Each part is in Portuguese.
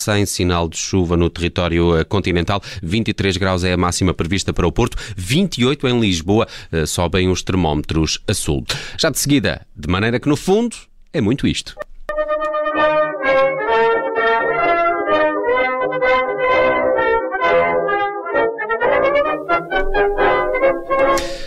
sem sinal de chuva no território eh, continental. 23 graus é a máxima prevista para o Porto, 28 em Lisboa, eh, sobem os termómetros a sul. Já de seguida, de maneira que no fundo é muito isto.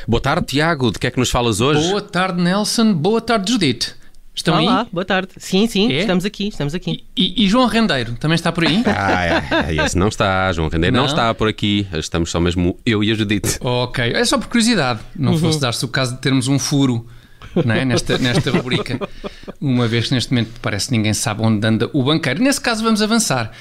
Boa tarde, Tiago. De que é que nos falas hoje? Boa tarde, Nelson. Boa tarde, Judite. Estão Olá, aí? boa tarde. Sim, sim, É? estamos aqui, estamos aqui. E, e João Rendeiro também está por aí? Ah, é, esse não está, João Rendeiro não. Não? está por aqui. Estamos só mesmo eu e a Judite. ok. É só por curiosidade. Não fosse dar-se o caso de termos um furo não é? nesta, nesta rubrica. Uma vez que neste momento parece que ninguém sabe onde anda o banqueiro. Nesse caso, vamos avançar.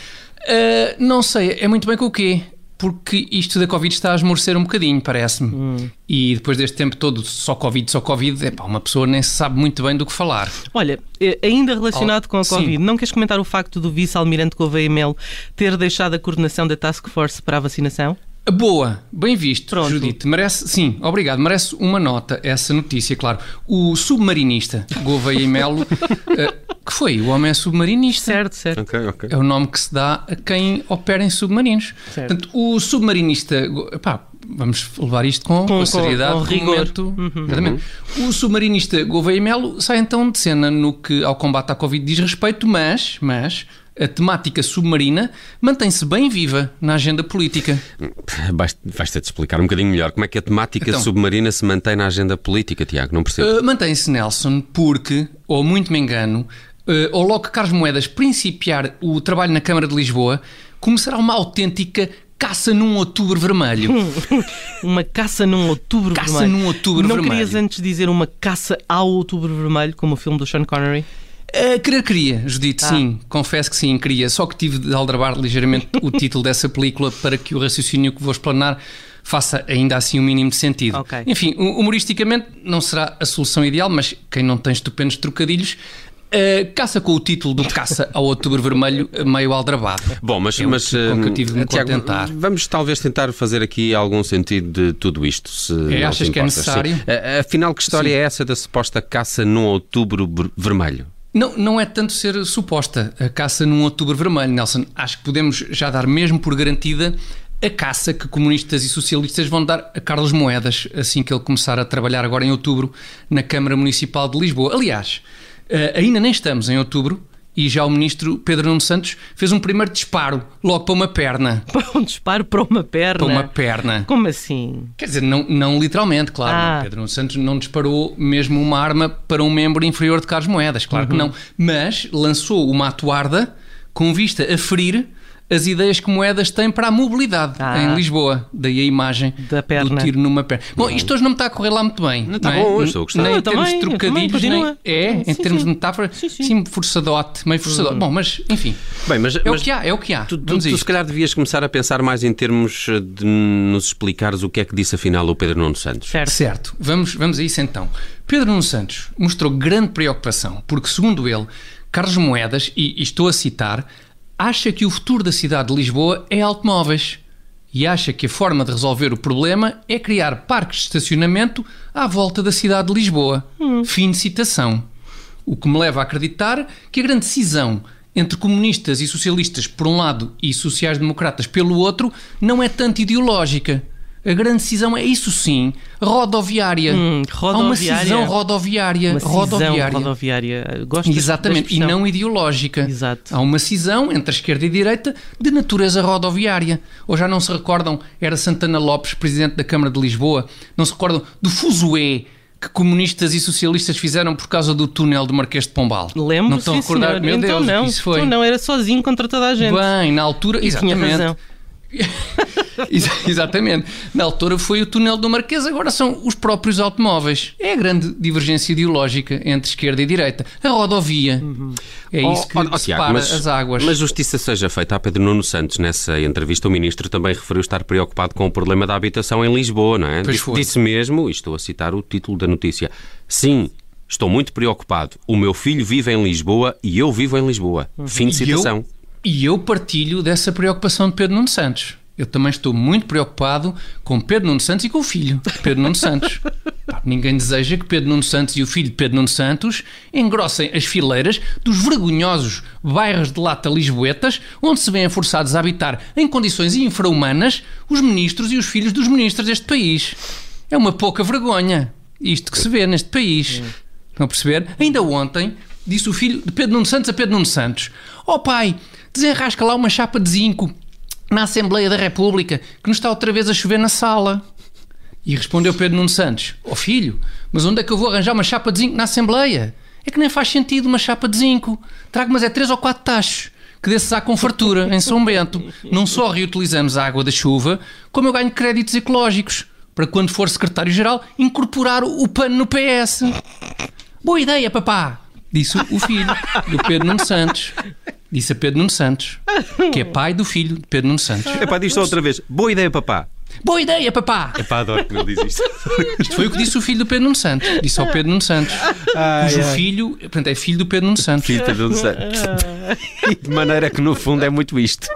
Ah, não sei, é muito bem com o quê? Porque isto da Covid está a esmorecer um bocadinho, parece-me. E depois deste tempo todo, só Covid, só Covid, epá, uma pessoa nem sabe muito bem do que falar. Olha, eh, ainda relacionado Oh, com a sim. Covid, não queres comentar o facto do vice-almirante Gouveia Melo ter deixado a coordenação da Task Force para a vacinação? Boa, bem visto, Pronto. Judite. Merece, sim, obrigado. Merece uma nota essa notícia, claro. O submarinista Gouveia e Melo, eh, que foi? O homem é submarinista. Certo, certo. Ok, ok. É o nome que se dá a quem opera em submarinos. Certo. Portanto, o submarinista. Epá, vamos levar isto com, com, com- seriedade com rigor. momento. Exatamente. O submarinista Gouveia Melo sai então de cena no que ao combate à Covid diz respeito, mas, mas a temática submarina mantém-se bem viva na agenda política. Vais- Vais ter de explicar um bocadinho melhor como é que a temática Então. submarina se mantém na agenda política, Tiago. Não percebo. Uh, Mantém-se Nelson porque, ou muito me engano, uh, ou logo Carlos Moedas principiar o trabalho na Câmara de Lisboa, começará uma autêntica caça num outubro vermelho. Uma caça num outubro Caça vermelho. num outubro não vermelho. querias antes dizer uma caça ao outubro vermelho, como o filme do Sean Connery? Uh, querer queria, Judite, Ah. sim, confesso que sim, queria. Só que tive de aldrabar ligeiramente o título dessa película para que o raciocínio que vou explanar faça ainda assim o mínimo de sentido. Ok. Enfim, hu- humoristicamente não será a solução ideal, mas quem não tem estupendos trocadilhos. Uh, caça com o título do Caça ao Outubro Vermelho meio aldrabado. Bom, mas, É mas que- com que eu tive de me Tiago, contentar. vamos talvez tentar fazer aqui algum sentido de tudo isto. Se te achas que é sim. necessário? Eh, Afinal, que história Sim. é essa da suposta caça num outubro ver- vermelho? Não, não é tanto ser suposta a caça num outubro vermelho, Nelson. Acho que podemos já dar mesmo por garantida a caça que comunistas e socialistas vão dar a Carlos Moedas assim que ele começar a trabalhar agora em outubro na Câmara Municipal de Lisboa. Aliás, eh, ainda nem estamos em outubro e já o ministro Pedro Nuno Santos fez um primeiro disparo logo para uma perna. Para um disparo para uma perna. Para uma perna. Como assim? Quer dizer, não, não literalmente, claro. Ah. não. Pedro Nuno Santos não disparou mesmo uma arma para um membro inferior de Carlos Moedas, claro Uhum. que não. Mas lançou uma atuarda com vista a ferir as ideias que Moedas tem para a mobilidade Ah. em Lisboa. Daí a imagem Da perna. do tiro numa perna. Bom, isto hoje não me está a correr lá muito bem. Não, está é? bom, eu estou a gostar. Nem Não, em termos de trocadilhos, nem... É, em Sim, termos sim. de metáfora, Sim, sim. sim, forçadote, meio forçadote. Bom, mas enfim, Bem, mas, é mas o que há, é o que há. tu, tu, tu se calhar devias começar a pensar mais em termos de nos explicares o que é que disse afinal o Pedro Nuno Santos. Certo. Certo, vamos, vamos a isso então. Pedro Nuno Santos mostrou grande preocupação porque, segundo ele, Carlos Moedas, e, e estou a citar, acha que o futuro da cidade de Lisboa é automóveis e acha que a forma de resolver o problema é criar parques de estacionamento à volta da cidade de Lisboa. Fim de citação. O que me leva a acreditar que a grande cisão entre comunistas e socialistas por um lado e sociais-democratas pelo outro não é tanto ideológica. A grande decisão é isso sim, rodoviária. Hum, Há uma rodoviária. cisão rodoviária. Uma cisão rodoviária. rodoviária. Gosto Exatamente, e não ideológica. Exato. Há uma cisão entre a esquerda e a direita de natureza rodoviária. Ou já não se recordam, era Santana Lopes, presidente da Câmara de Lisboa, não se recordam do fuzuê que comunistas e socialistas fizeram por causa do túnel do Marquês de Pombal? Lembro, não estão a recordar? senhor. Meu então Deus, não, isso foi. então não, era sozinho contra toda a gente. Bem, na altura, E tinha exatamente. razão. Ex- Exatamente. Na altura foi o túnel do Marquês, agora são os próprios automóveis. É a grande divergência ideológica entre esquerda e direita. A rodovia. É isso que Oh, oh, separa mas, as águas. Mas justiça seja feita a Pedro Nuno Santos. Nessa entrevista, o ministro também referiu estar preocupado com o problema da habitação em Lisboa, não é? Disse, disse mesmo, e estou a citar o título da notícia: Sim, estou muito preocupado. O meu filho vive em Lisboa e eu vivo em Lisboa. Fim de E eu- citação. E eu partilho dessa preocupação de Pedro Nuno Santos. eu também estou muito preocupado com Pedro Nuno Santos e com o filho, Pedro Nuno Santos. Pá, ninguém deseja que Pedro Nuno Santos e o filho de Pedro Nuno Santos engrossem as fileiras dos vergonhosos bairros de lata lisboetas, onde se vêem forçados a habitar em condições infra-humanas os ministros e os filhos dos ministros deste país. É uma pouca vergonha isto que se vê neste país. Estão a perceber? Ainda ontem disse o filho de Pedro Nuno Santos a Pedro Nuno Santos: Ó oh, pai, desenrasca lá uma chapa de zinco na Assembleia da República, que nos está outra vez a chover na sala. E respondeu Pedro Nuno Santos: Ó oh filho, mas onde é que eu vou arranjar uma chapa de zinco na Assembleia? É que nem faz sentido uma chapa de zinco. Trago, mas é três ou quatro tachos. Que desses há com fartura, em São Bento. Não só reutilizamos a água da chuva, como eu ganho créditos ecológicos. Para quando for secretário-geral, incorporar o pano no PS. Boa ideia, papá! Disse o filho do Pedro Nuno Santos. Disse a Pedro Nuno Santos, que é pai do filho de Pedro Nuno Santos. Epá, diz só outra vez. Boa ideia, papá. Boa ideia, papá! Epá, adoro como ele diz isto. Isto foi o que disse o filho do Pedro Nuno Santos. Disse ao Pedro Nuno Santos. cujo filho, portanto, é filho do Pedro Nuno Santos. Filho de Nuno Santos. E de maneira que, no fundo, é muito isto.